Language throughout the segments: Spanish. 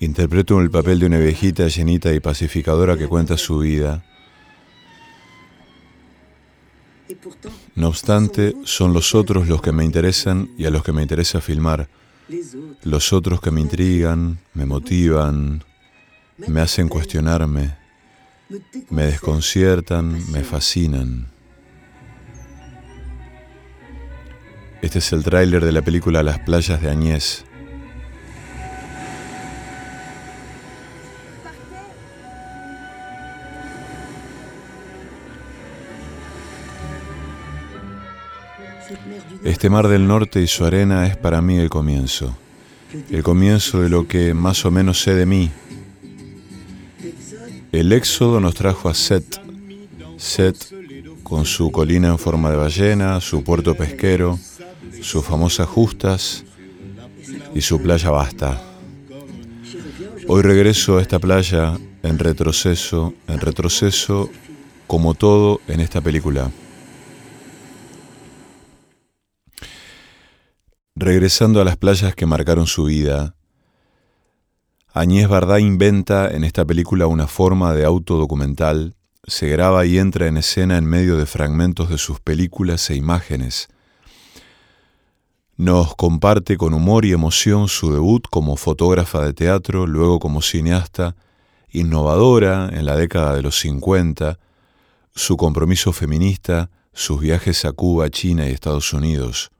Interpreto el papel de una viejita llenita y pacificadora que cuenta su vida. No obstante, son los otros los que me interesan y a los que me interesa filmar. Los otros que me intrigan, me motivan, me hacen cuestionarme, me desconciertan, me fascinan. Este es el tráiler de la película Las playas de Añez. Este mar del norte y su arena es para mí el comienzo, el comienzo de lo que más o menos sé de mí. El éxodo nos trajo a Set, Set con su colina en forma de ballena, su puerto pesquero, sus famosas justas y su playa basta. Hoy regreso a esta playa en retroceso, en retroceso como todo en esta película. Regresando a las playas que marcaron su vida, Añez Bardá inventa en esta película una forma de autodocumental, se graba y entra en escena en medio de fragmentos de sus películas e imágenes. Nos comparte con humor y emoción su debut como fotógrafa de teatro, luego como cineasta, innovadora en la década de los 50, su compromiso feminista, sus viajes a Cuba, China y Estados Unidos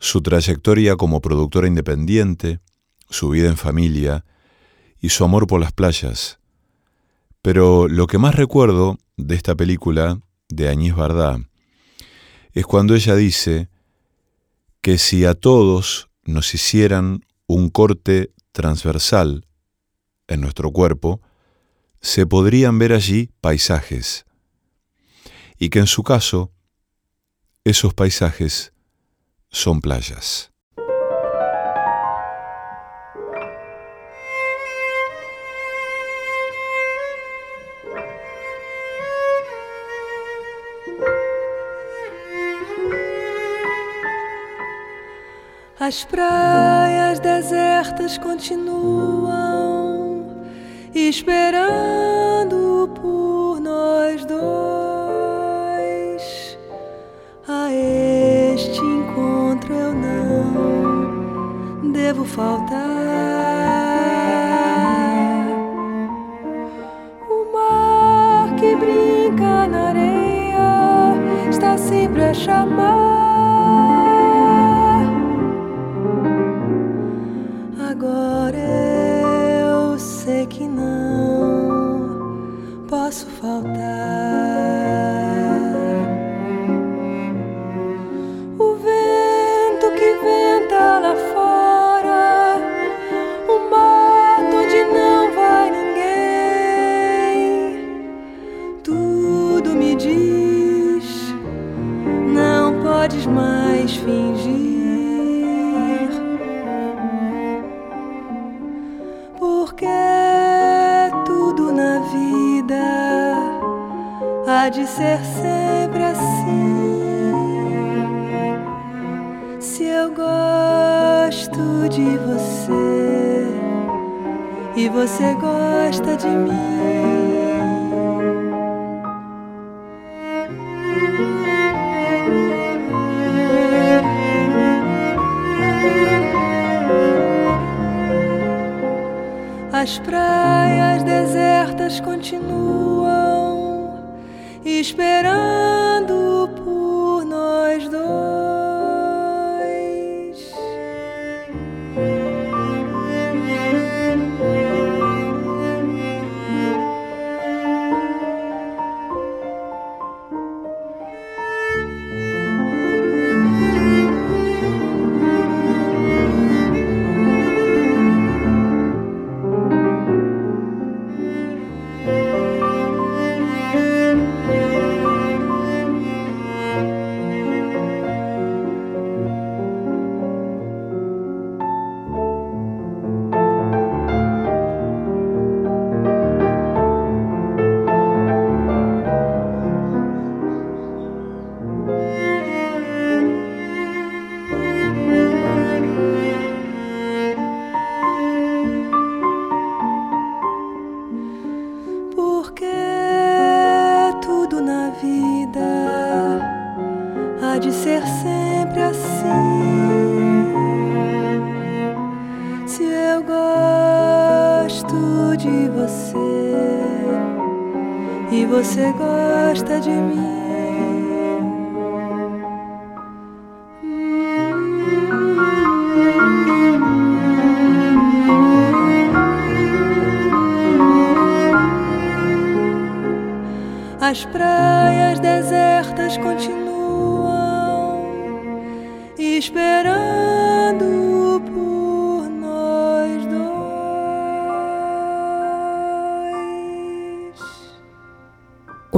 su trayectoria como productora independiente, su vida en familia y su amor por las playas. Pero lo que más recuerdo de esta película de Añez Bardá es cuando ella dice que si a todos nos hicieran un corte transversal en nuestro cuerpo, se podrían ver allí paisajes, y que en su caso, esos paisajes son playas. As praias desertas continuam esperando por nós dois. A este encontro eu não devo faltar. O mar que brinca na areia está sempre a chamar. Posso faltar. Você gosta de mim.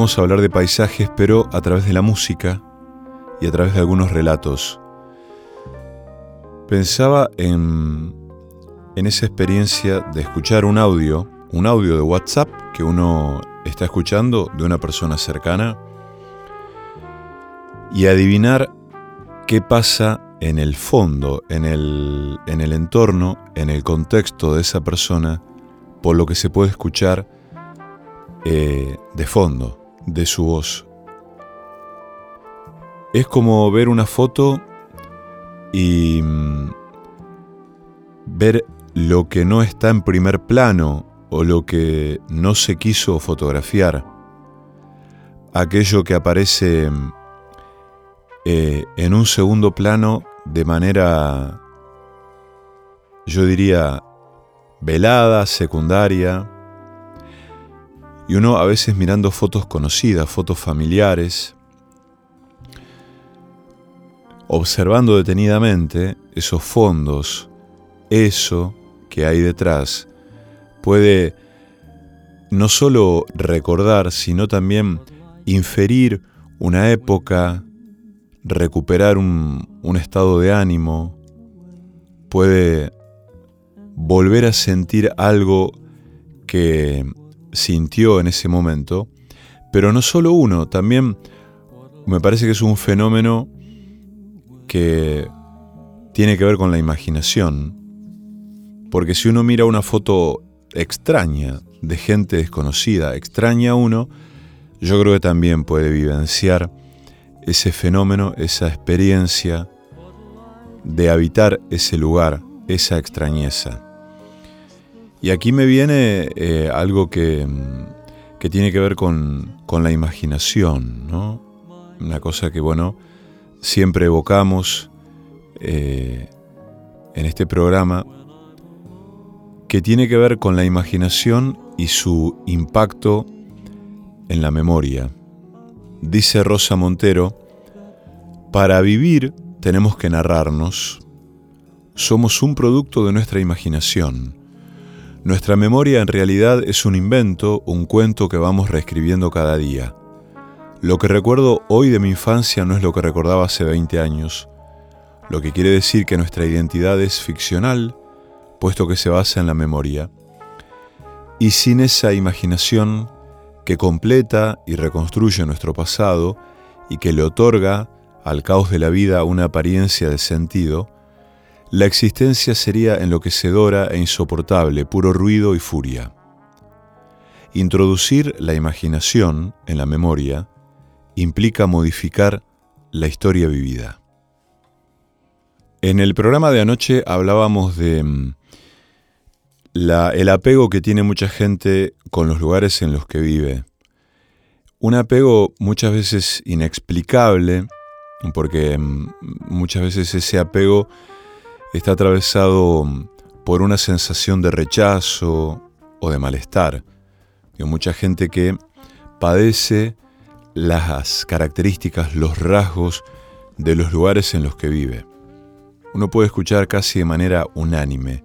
Vamos a hablar de paisajes, pero a través de la música y a través de algunos relatos. Pensaba en, esa experiencia de escuchar un audio, un audio de WhatsApp que uno está escuchando de una persona cercana y adivinar qué pasa en el fondo, en el, en el entorno, en el contexto de esa persona, por lo que se puede escuchar eh, de fondo de su voz. Es como ver una foto y mm, ver lo que no está en primer plano o lo que no se quiso fotografiar. Aquello que aparece mm, eh, en un segundo plano de manera, yo diría, velada, secundaria, y uno a veces mirando fotos conocidas, fotos familiares, observando detenidamente esos fondos, eso que hay detrás, puede no solo recordar, sino también inferir una época, recuperar un, un estado de ánimo, puede volver a sentir algo que sintió en ese momento, pero no solo uno, también me parece que es un fenómeno que tiene que ver con la imaginación, porque si uno mira una foto extraña de gente desconocida, extraña a uno, yo creo que también puede vivenciar ese fenómeno, esa experiencia de habitar ese lugar, esa extrañeza. Y aquí me viene eh, algo que, que, tiene que ver con, con, la imaginación, ¿no? Una cosa que, bueno, siempre evocamos eh, en este programa, que tiene que ver con la imaginación y su impacto en la memoria. Dice Rosa Montero, para vivir tenemos que narrarnos, somos un producto de nuestra imaginación nuestra memoria en realidad es un invento, un cuento que vamos reescribiendo cada día. Lo que recuerdo hoy de mi infancia no es lo que recordaba hace 20 años, lo que quiere decir que nuestra identidad es ficcional, puesto que se basa en la memoria. Y sin esa imaginación que completa y reconstruye nuestro pasado y que le otorga al caos de la vida una apariencia de sentido, la existencia sería enloquecedora e insoportable, puro ruido y furia. Introducir la imaginación en la memoria implica modificar la historia vivida. En el programa de anoche hablábamos de mm, el apego que tiene mucha gente con los lugares en los que vive. Un apego muchas veces inexplicable, porque mm, muchas veces ese apego está atravesado por una sensación de rechazo o de malestar. Hay mucha gente que padece las características, los rasgos de los lugares en los que vive. Uno puede escuchar casi de manera unánime.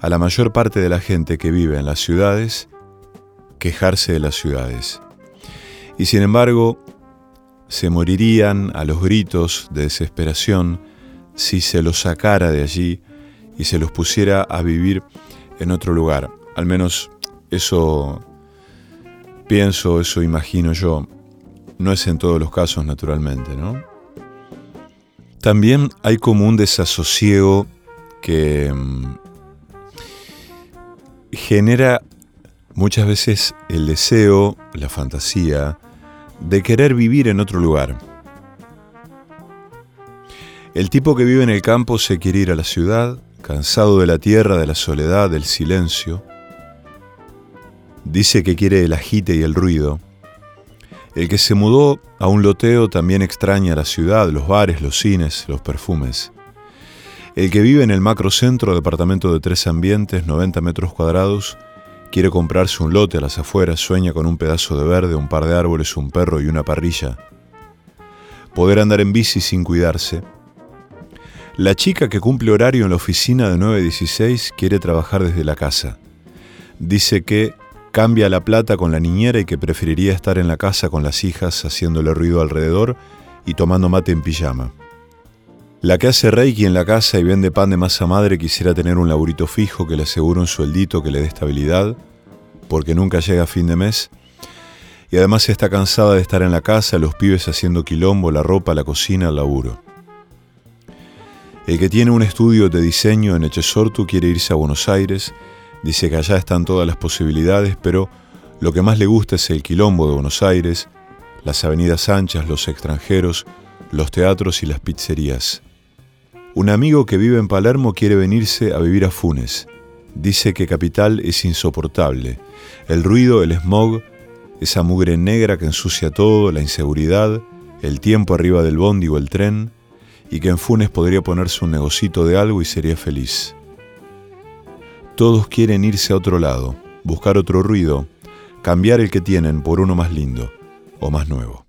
a la mayor parte de la gente que vive en las ciudades quejarse de las ciudades. Y sin embargo, se morirían a los gritos de desesperación si se los sacara de allí y se los pusiera a vivir en otro lugar. Al menos eso pienso, eso imagino yo. No es en todos los casos, naturalmente, ¿no? También hay como un desasosiego que mm, genera muchas veces el deseo, la fantasía, de querer vivir en otro lugar. El tipo que vive en el campo se quiere ir a la ciudad, cansado de la tierra, de la soledad, del silencio. Dice que quiere el agite y el ruido. El que se mudó a un loteo también extraña la ciudad, los bares, los cines, los perfumes. El que vive en el macrocentro, departamento de tres ambientes, 90 metros cuadrados, quiere comprarse un lote a las afueras, sueña con un pedazo de verde, un par de árboles, un perro y una parrilla. Poder andar en bici sin cuidarse. La chica que cumple horario en la oficina de 9 a 16 quiere trabajar desde la casa. Dice que cambia la plata con la niñera y que preferiría estar en la casa con las hijas haciéndole ruido alrededor y tomando mate en pijama. La que hace reiki en la casa y vende pan de masa madre quisiera tener un laburito fijo que le asegure un sueldito que le dé estabilidad, porque nunca llega a fin de mes. Y además está cansada de estar en la casa, los pibes haciendo quilombo, la ropa, la cocina, el laburo. El que tiene un estudio de diseño en Echesortu quiere irse a Buenos Aires Dice que allá están todas las posibilidades, pero lo que más le gusta es el quilombo de Buenos Aires, las avenidas anchas, los extranjeros, los teatros y las pizzerías. Un amigo que vive en Palermo quiere venirse a vivir a Funes. Dice que Capital es insoportable. El ruido, el smog, esa mugre negra que ensucia todo, la inseguridad, el tiempo arriba del bondi o el tren, y que en Funes podría ponerse un negocito de algo y sería feliz. Todos quieren irse a otro lado, buscar otro ruido, cambiar el que tienen por uno más lindo o más nuevo.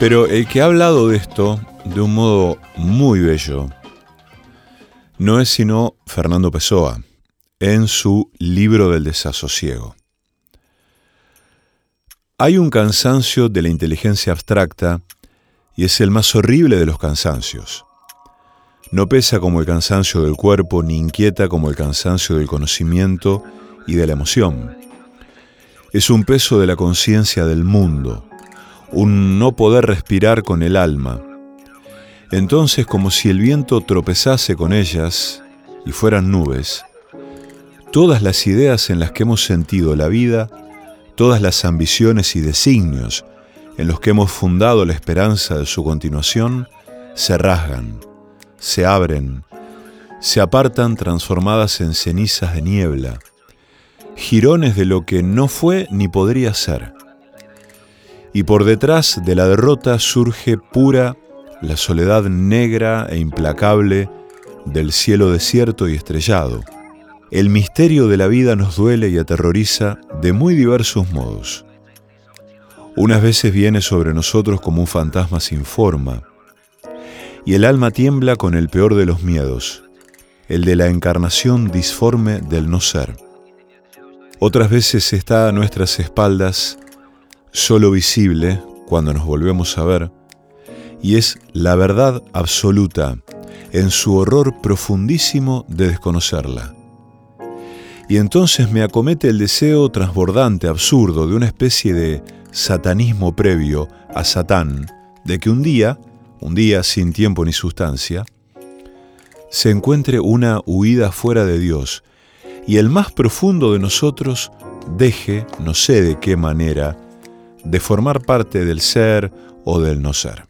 Pero el que ha hablado de esto de un modo muy bello no es sino Fernando Pessoa en su libro del desasosiego. Hay un cansancio de la inteligencia abstracta y es el más horrible de los cansancios. No pesa como el cansancio del cuerpo ni inquieta como el cansancio del conocimiento y de la emoción. Es un peso de la conciencia del mundo, un no poder respirar con el alma. Entonces, como si el viento tropezase con ellas y fueran nubes, todas las ideas en las que hemos sentido la vida, todas las ambiciones y designios en los que hemos fundado la esperanza de su continuación, se rasgan, se abren, se apartan transformadas en cenizas de niebla, girones de lo que no fue ni podría ser y por detrás de la derrota surge pura la soledad negra e implacable del cielo desierto y estrellado. El misterio de la vida nos duele y aterroriza de muy diversos modos. Unas veces viene sobre nosotros como un fantasma sin forma, y el alma tiembla con el peor de los miedos, el de la encarnación disforme del no ser. Otras veces está a nuestras espaldas solo visible cuando nos volvemos a ver, y es la verdad absoluta en su horror profundísimo de desconocerla. Y entonces me acomete el deseo transbordante, absurdo, de una especie de satanismo previo a Satán, de que un día, un día sin tiempo ni sustancia, se encuentre una huida fuera de Dios y el más profundo de nosotros deje, no sé de qué manera, de formar parte del ser o del no ser.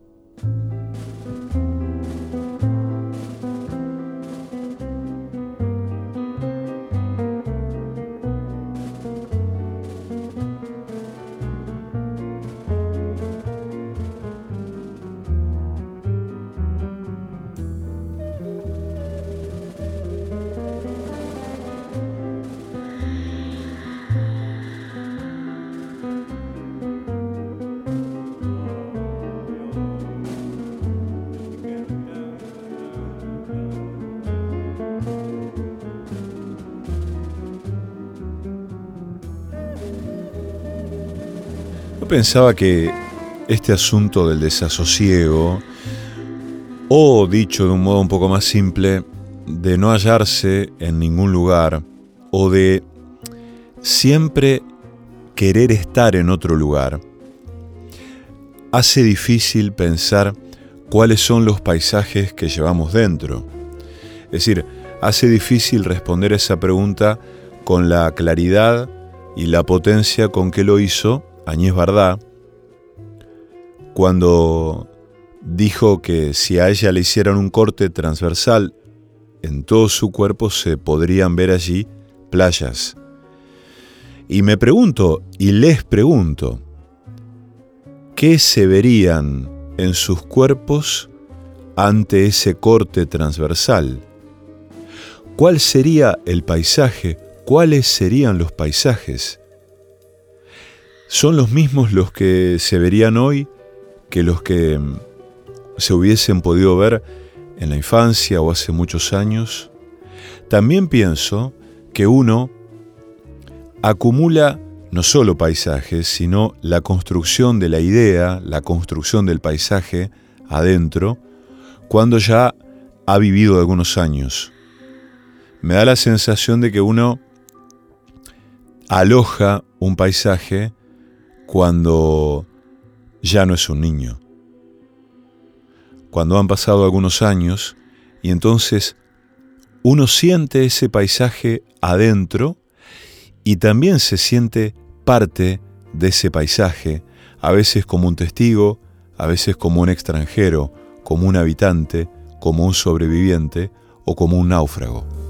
Pensaba que este asunto del desasosiego, o dicho de un modo un poco más simple, de no hallarse en ningún lugar, o de siempre querer estar en otro lugar, hace difícil pensar cuáles son los paisajes que llevamos dentro. Es decir, hace difícil responder esa pregunta con la claridad y la potencia con que lo hizo Añez Bardá, cuando dijo que si a ella le hicieran un corte transversal en todo su cuerpo se podrían ver allí playas. Y me pregunto, y les pregunto, ¿qué se verían en sus cuerpos ante ese corte transversal? ¿Cuál sería el paisaje? ¿Cuáles serían los paisajes? Son los mismos los que se verían hoy que los que mm, se hubiesen podido ver en la infancia o hace muchos años. También pienso que uno acumula no solo paisajes, sino la construcción de la idea, la construcción del paisaje adentro, cuando ya ha vivido algunos años. Me da la sensación de que uno aloja un paisaje cuando ya no es un niño. Cuando han pasado algunos años y entonces uno siente ese paisaje adentro y también se siente parte de ese paisaje, a veces como un testigo, a veces como un extranjero, como un habitante, como un sobreviviente o como un náufrago.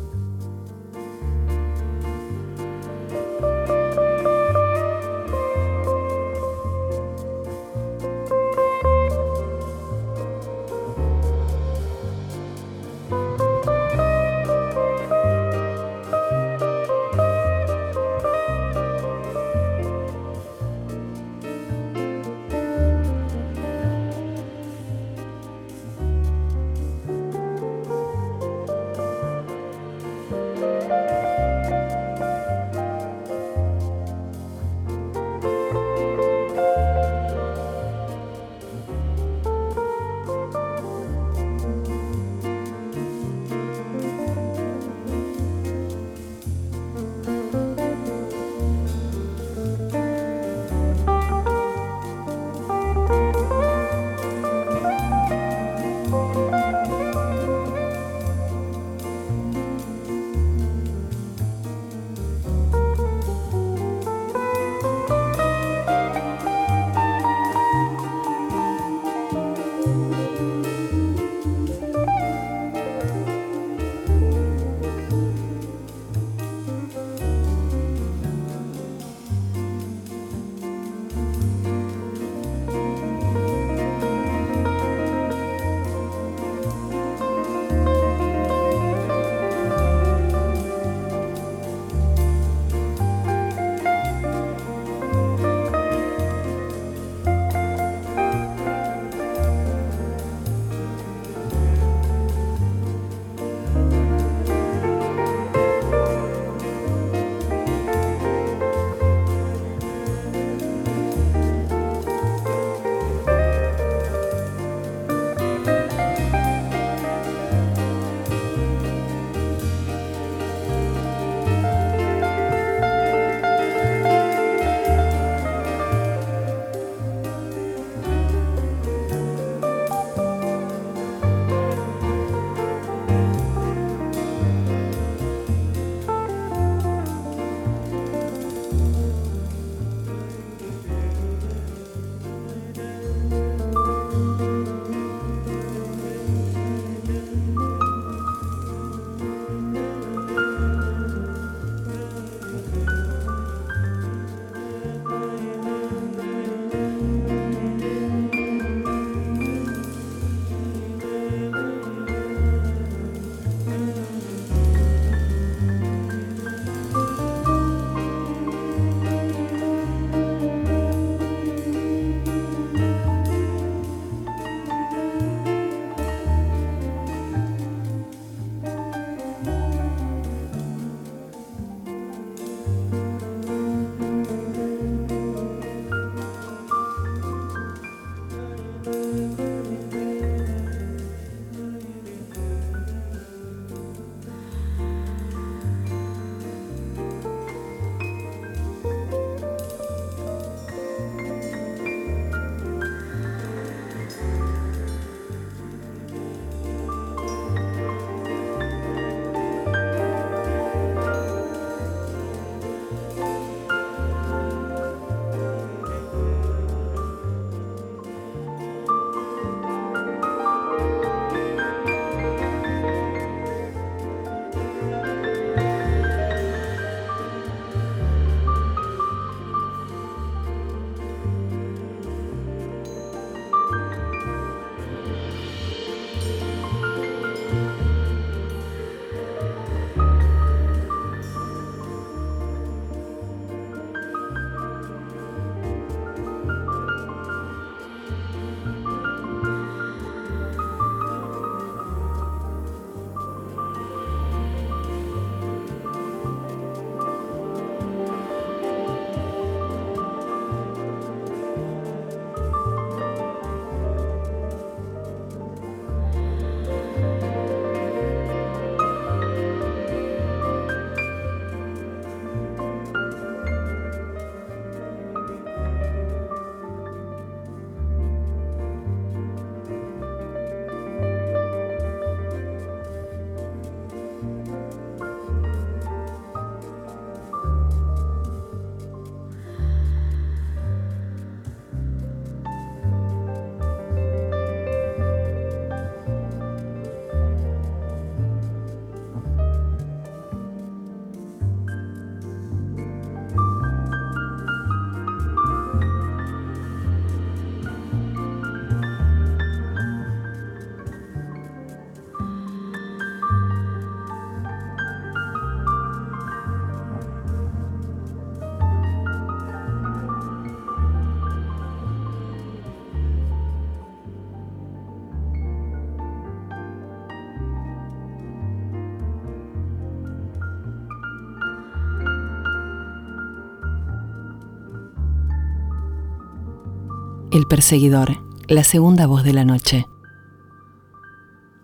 El perseguidor, la segunda voz de la noche.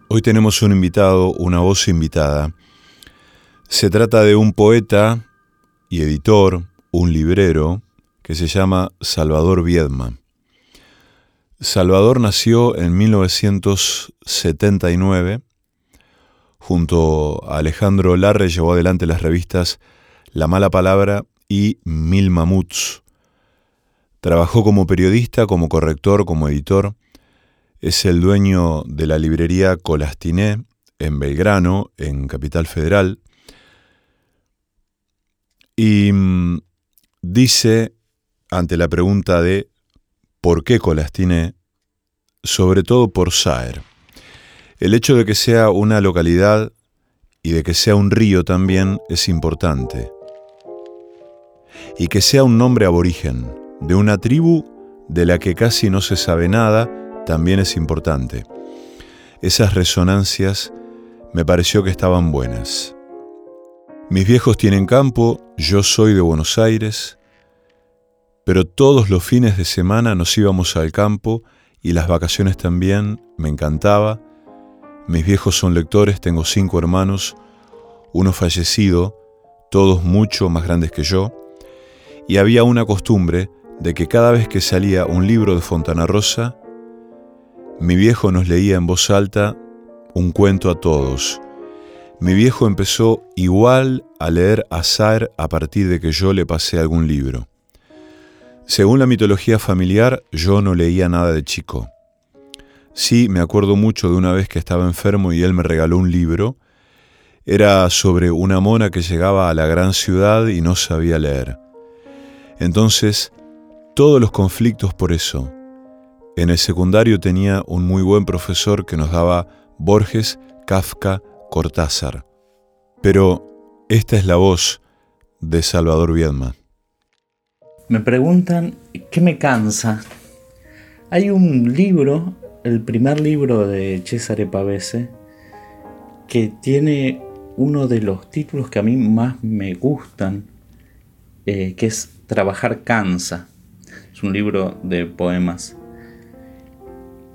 Hoy tenemos un invitado, una voz invitada. Se trata de un poeta y editor, un librero, que se llama Salvador Viedma. Salvador nació en 1979. Junto a Alejandro Larre llevó adelante las revistas La Mala Palabra y Mil Mamuts. Trabajó como periodista, como corrector, como editor es el dueño de la librería Colastiné en Belgrano, en Capital Federal, y mm, dice, ante la pregunta de ¿por qué Colastiné? Sobre todo por Saer. El hecho de que sea una localidad y de que sea un río también es importante. Y que sea un nombre aborigen, de una tribu de la que casi no se sabe nada, también es importante. Esas resonancias me pareció que estaban buenas. Mis viejos tienen campo, yo soy de Buenos Aires, pero todos los fines de semana nos íbamos al campo y las vacaciones también, me encantaba. Mis viejos son lectores, tengo cinco hermanos, uno fallecido, todos mucho más grandes que yo, y había una costumbre de que cada vez que salía un libro de Fontana Rosa, mi viejo nos leía en voz alta un cuento a todos. Mi viejo empezó igual a leer a Saer a partir de que yo le pasé algún libro. Según la mitología familiar, yo no leía nada de chico. Sí, me acuerdo mucho de una vez que estaba enfermo y él me regaló un libro. Era sobre una mona que llegaba a la gran ciudad y no sabía leer. Entonces, todos los conflictos por eso, en el secundario tenía un muy buen profesor que nos daba Borges, Kafka, Cortázar. Pero esta es la voz de Salvador Viedma. Me preguntan qué me cansa. Hay un libro, el primer libro de Cesare Pavese, que tiene uno de los títulos que a mí más me gustan, eh, que es Trabajar cansa. Es un libro de poemas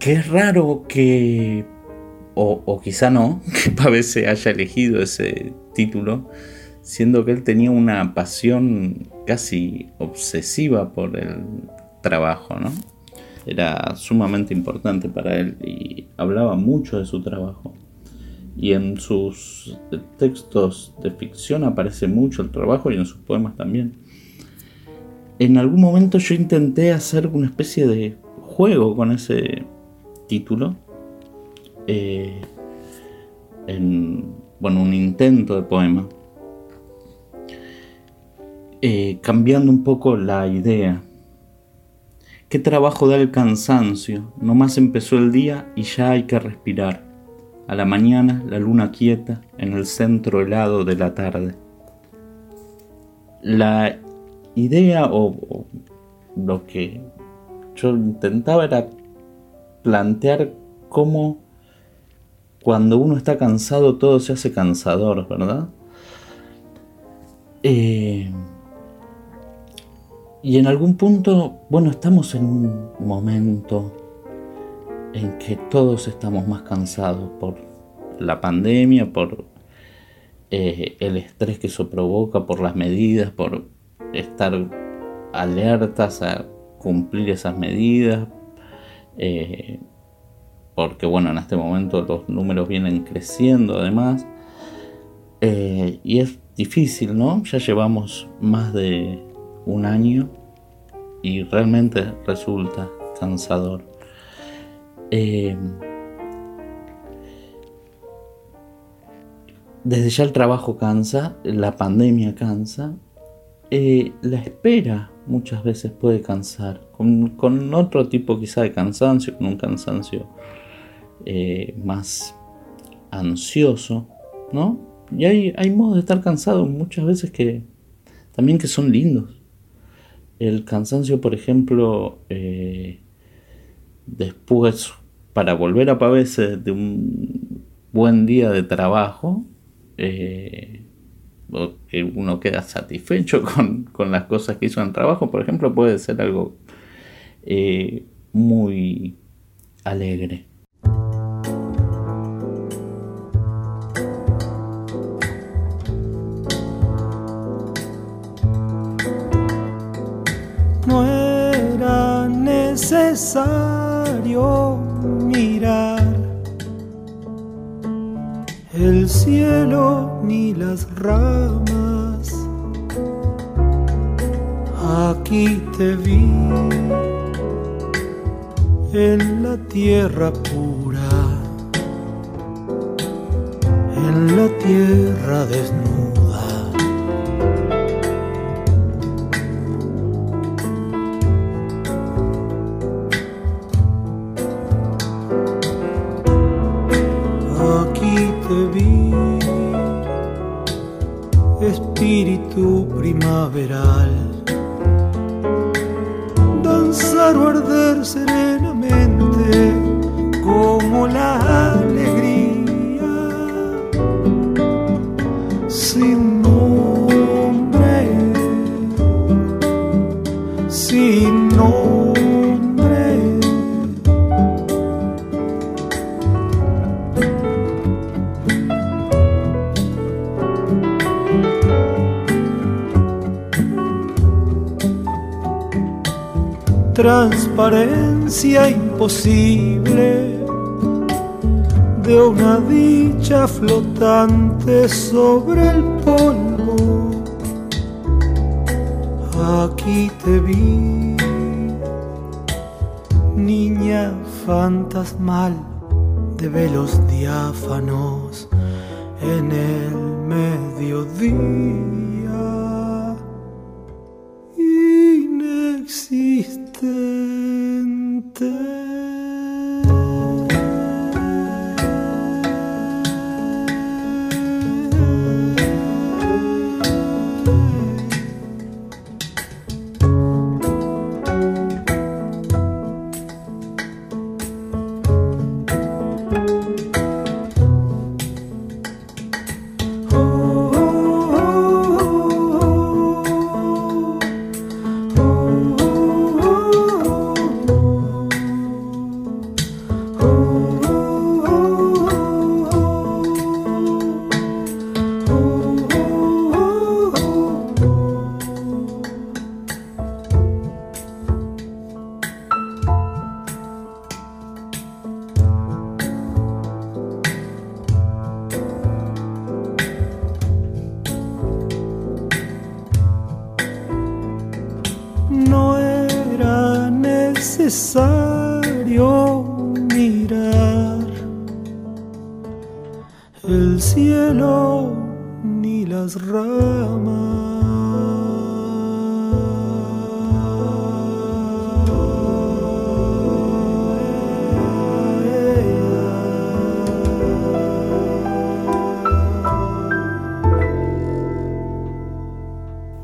que es raro que, o, quizá no, que Pavese haya elegido ese título, siendo que él tenía una pasión casi obsesiva por el trabajo, ¿no? Era sumamente importante para él y hablaba mucho de su trabajo. Y en sus textos de ficción aparece mucho el trabajo y en sus poemas también. En algún momento yo intenté hacer una especie de juego con ese título eh, en bueno, un intento de poema, eh, cambiando un poco la idea. ¿Qué trabajo da el cansancio? Nomás empezó el día y ya hay que respirar. A la mañana la luna quieta en el centro helado de la tarde. La idea o lo que yo intentaba era plantear cómo cuando uno está cansado todo se hace cansador, ¿verdad? Eh, y en algún punto, bueno, estamos en un momento en que todos estamos más cansados por la pandemia, por eh, el estrés que eso provoca, por las medidas, por estar alertas a cumplir esas medidas, eh, porque bueno, en este momento los números vienen creciendo además, eh, y es difícil, ¿no? Ya llevamos más de un año y realmente resulta cansador. Eh, desde ya el trabajo cansa, la pandemia cansa, la espera muchas veces puede cansar, con, otro tipo quizá de cansancio, con un cansancio eh, más ansioso, ¿no? Y hay, hay modos de estar cansado muchas veces que también que son lindos. El cansancio, por ejemplo, eh, después, para volver a pavese de un buen día de trabajo, eh, uno queda satisfecho con, las cosas que hizo en el trabajo, por ejemplo, puede ser algo eh, muy alegre. No era necesario mirar el cielo ni las ramas. Aquí te vi en la tierra pura, en la tierra desnuda. De una dicha flotante sobre el polvo. Aquí te vi, niña fantasmal de velos diáfanos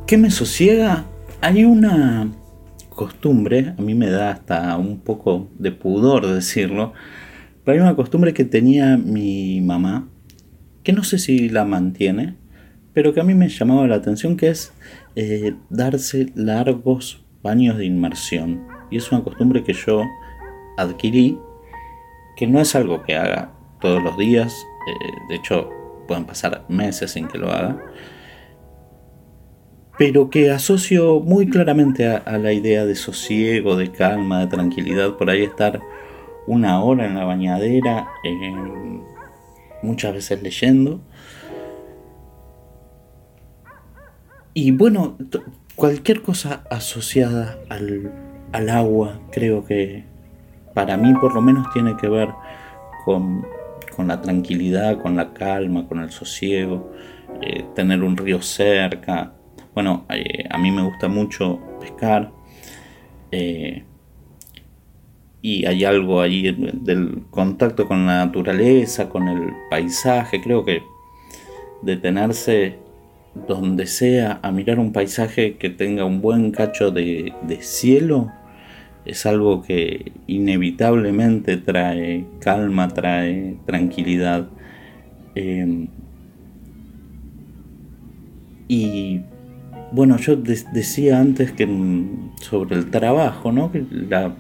¿Qué me sosiega? Hay una costumbre, a mí me da hasta un poco de pudor decirlo, pero hay una costumbre que tenía mi mamá, que no sé si la mantiene, pero que a mí me llamaba la atención, que es eh, darse largos baños de inmersión. Y es una costumbre que yo adquirí, que no es algo que haga todos los días, eh, de hecho pueden pasar meses sin que lo haga, pero que asocio muy claramente a, la idea de sosiego, de calma, de tranquilidad, por ahí estar una hora en la bañadera, eh, muchas veces leyendo. Y bueno, cualquier cosa asociada al, al, agua, creo que para mí por lo menos tiene que ver con, con la tranquilidad, con la calma, con el sosiego, eh, tener un río cerca, bueno, eh, a mí me gusta mucho pescar. Eh, y hay algo ahí del contacto con la naturaleza, con el paisaje. Creo que detenerse donde sea a mirar un paisaje que tenga un buen cacho de, cielo es algo que inevitablemente trae calma, trae tranquilidad. Eh, y bueno, yo de decía antes que sobre el trabajo, ¿no? Que la,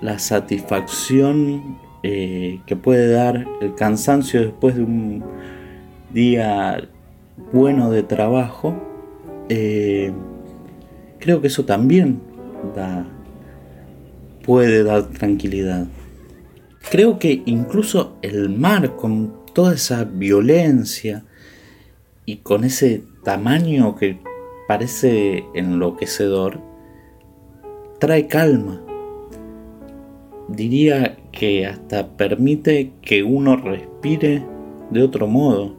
la satisfacción eh, que puede dar el cansancio después de un día bueno de trabajo, eh, creo que eso también da, puede dar tranquilidad. Creo que incluso el mar, con toda esa violencia y con ese tamaño que parece enloquecedor, trae calma. Diría que hasta permite que uno respire de otro modo.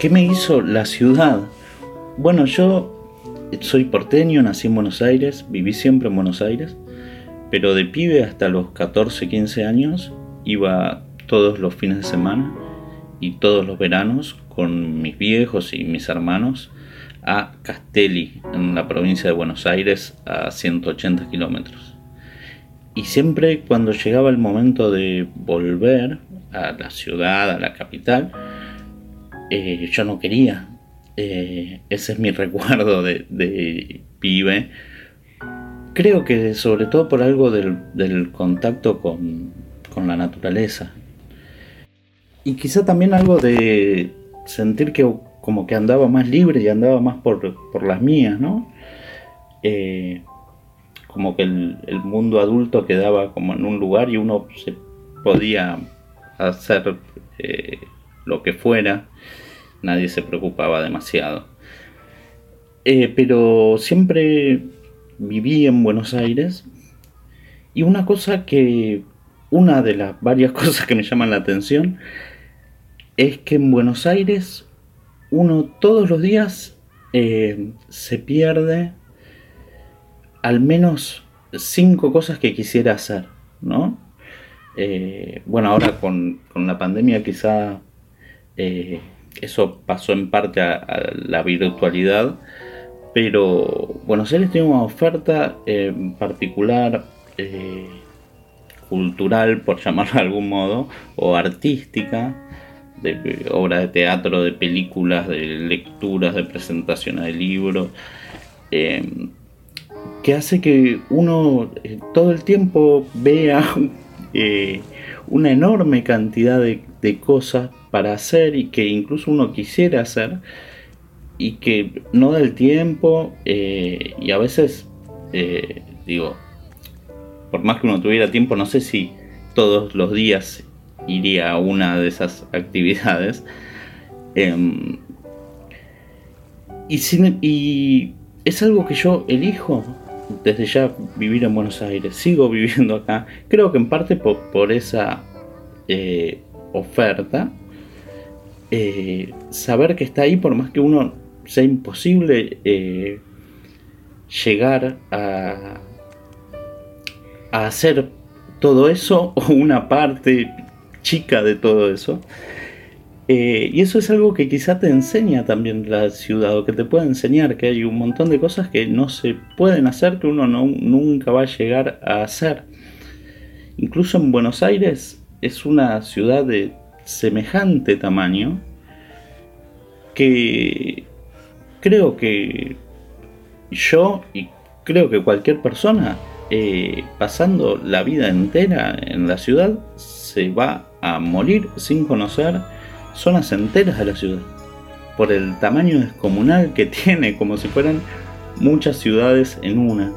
¿Qué me hizo la ciudad? Bueno, yo soy porteño, nací en Buenos Aires, viví siempre en Buenos Aires, pero de pibe hasta los 14, 15 años iba todos los fines de semana y todos los veranos con mis viejos y mis hermanos a Castelli, en la provincia de Buenos Aires, a 180 kilómetros. Y siempre cuando llegaba el momento de volver a la ciudad, a la capital, eh, yo no quería. Eh, ese es mi recuerdo de, pibe. Creo que sobre todo por algo del, contacto con, la naturaleza. Y quizá también algo de sentir que como que andaba más libre y andaba más por, las mías, ¿no? Eh, como que el, el, mundo adulto quedaba como en un lugar y uno se podía hacer lo que fuera, nadie se preocupaba demasiado. Eh, pero siempre viví en Buenos Aires y una cosa que, una de las varias cosas que me llaman la atención es que en Buenos Aires uno todos los días eh, se pierde al menos cinco cosas que quisiera hacer, ¿no? Eh, bueno, ahora con, con la pandemia quizá eso pasó en parte a, la virtualidad, pero Buenos Aires tiene una oferta en particular eh, cultural, por llamarlo de algún modo, o artística, de obras de teatro, de películas, de lecturas, de presentaciones de libros, eh, que hace que uno todo el tiempo vea una enorme cantidad de, cosas para hacer y que incluso uno quisiera hacer y que no da el tiempo eh, y a veces eh, digo por más que uno tuviera tiempo no sé si todos los días iría a una de esas actividades em, y, y es algo que yo elijo desde ya vivir en Buenos Aires. Sigo viviendo acá. Creo que en parte por, esa eh, oferta. Eh, saber que está ahí, por más que uno sea imposible eh, llegar a, a hacer todo eso o una parte chica de todo eso. Eh, y eso es algo que quizá te enseña también la ciudad, o que te puede enseñar que hay un montón de cosas que no se pueden hacer, que uno no, nunca va a llegar a hacer. Incluso en Buenos Aires es una ciudad de semejante tamaño que creo que yo y creo que cualquier persona eh, pasando la vida entera en la ciudad se va a morir sin conocer zonas enteras de la ciudad, por el tamaño descomunal que tiene, como si fueran muchas ciudades en una.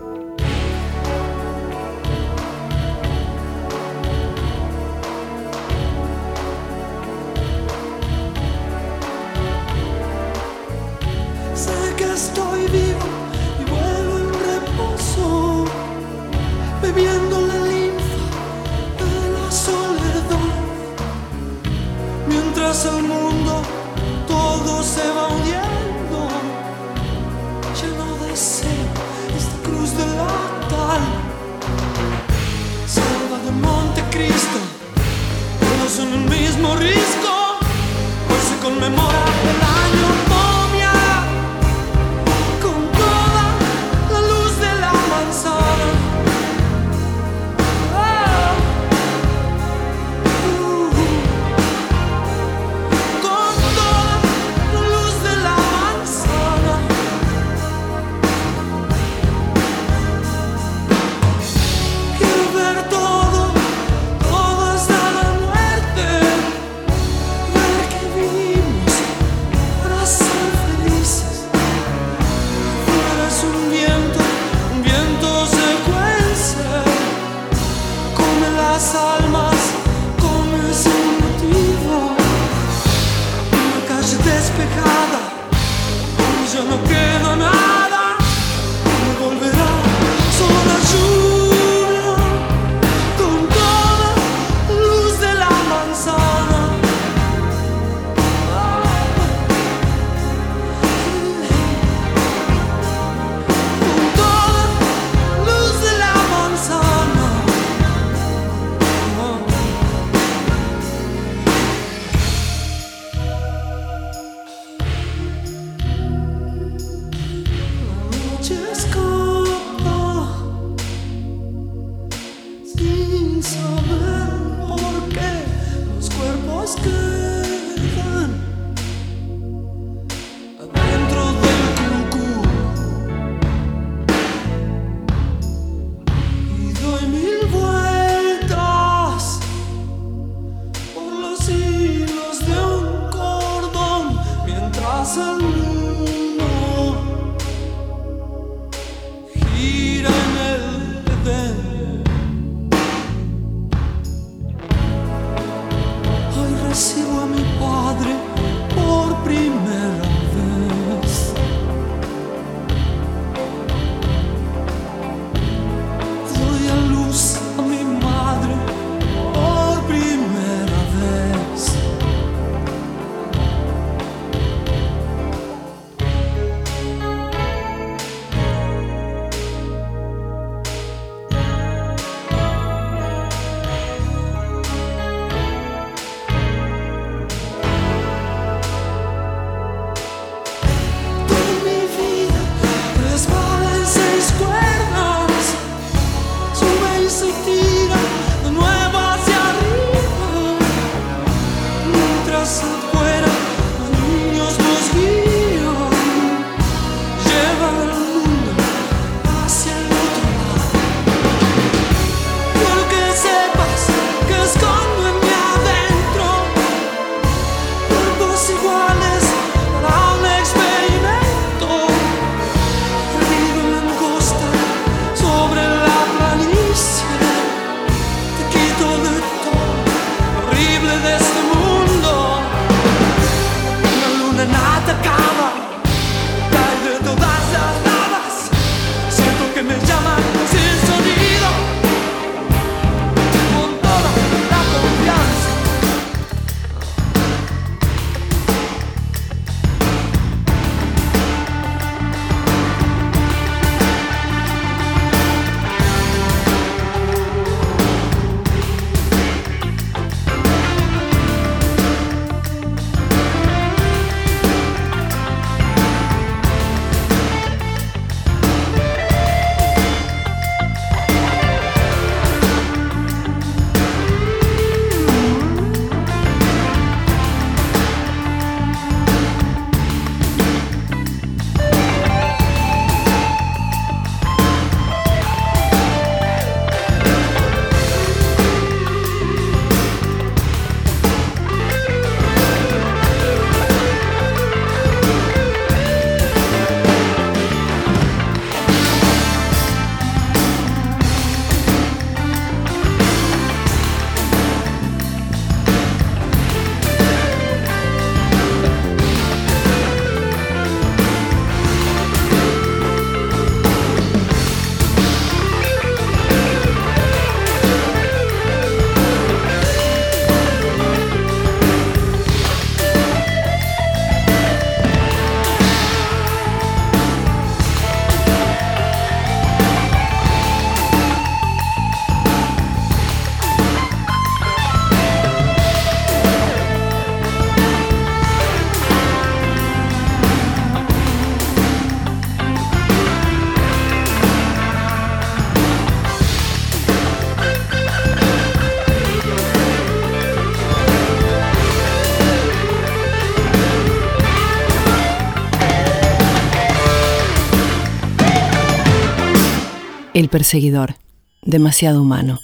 Perseguidor, demasiado humano.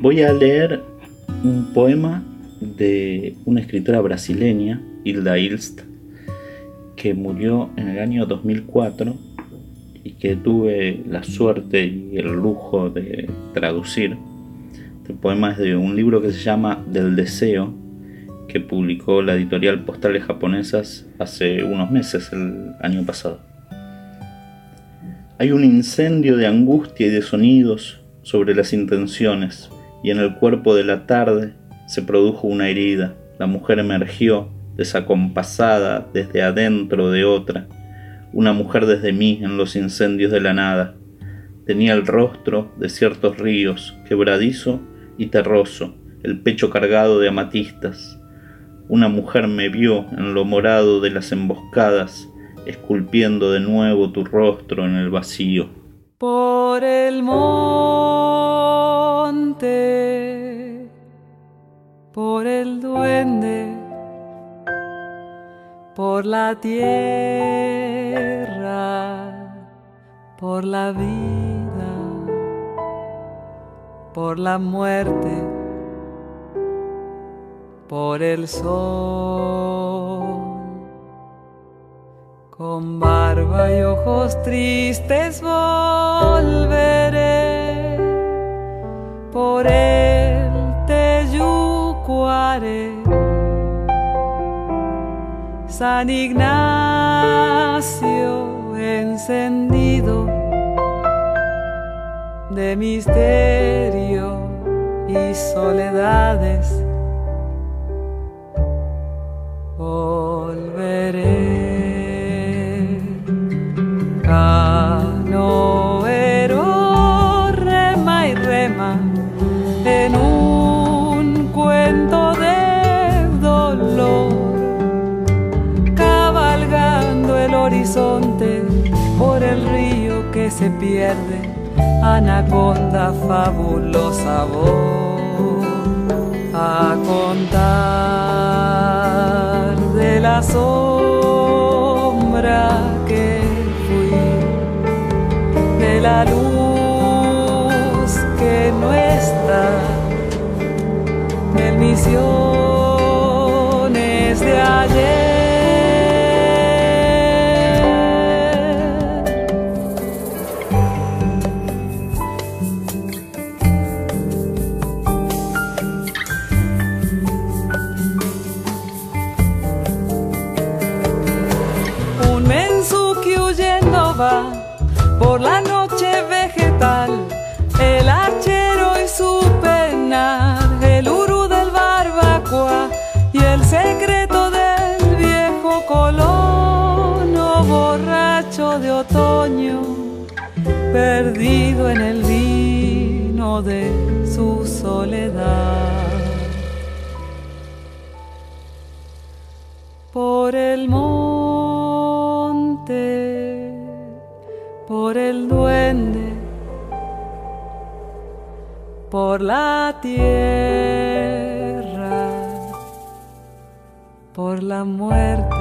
Voy a leer un poema de una escritora brasileña, Hilda Ilst, que murió en el año 2004 y que tuve la suerte y el lujo de traducir. Este poema es de un libro que se llama Del Deseo, que publicó la editorial Postales Japonesas hace unos meses, el año pasado. Hay un incendio de angustia y de sonidos sobre las intenciones, y en el cuerpo de la tarde se produjo una herida. La mujer emergió, desacompasada desde adentro de otra, una mujer desde mí en los incendios de la nada. Tenía el rostro de ciertos ríos, quebradizo y terroso, el pecho cargado de amatistas. Una mujer me vio en lo morado de las emboscadas, esculpiendo de nuevo tu rostro en el vacío. por el monte, por el duende, por la tierra, por la vida, por la muerte, por el sol. Con barba y ojos tristes volveré por el Teyucuare. San Ignacio encendido de misterio y soledades. Volveré se pierde, anaconda fabulosa voz, a contar de la sombra que fui, de la luz que no está, mil misiones perdido en el vino de su soledad. por el monte, por el duende, por la tierra, por la muerte,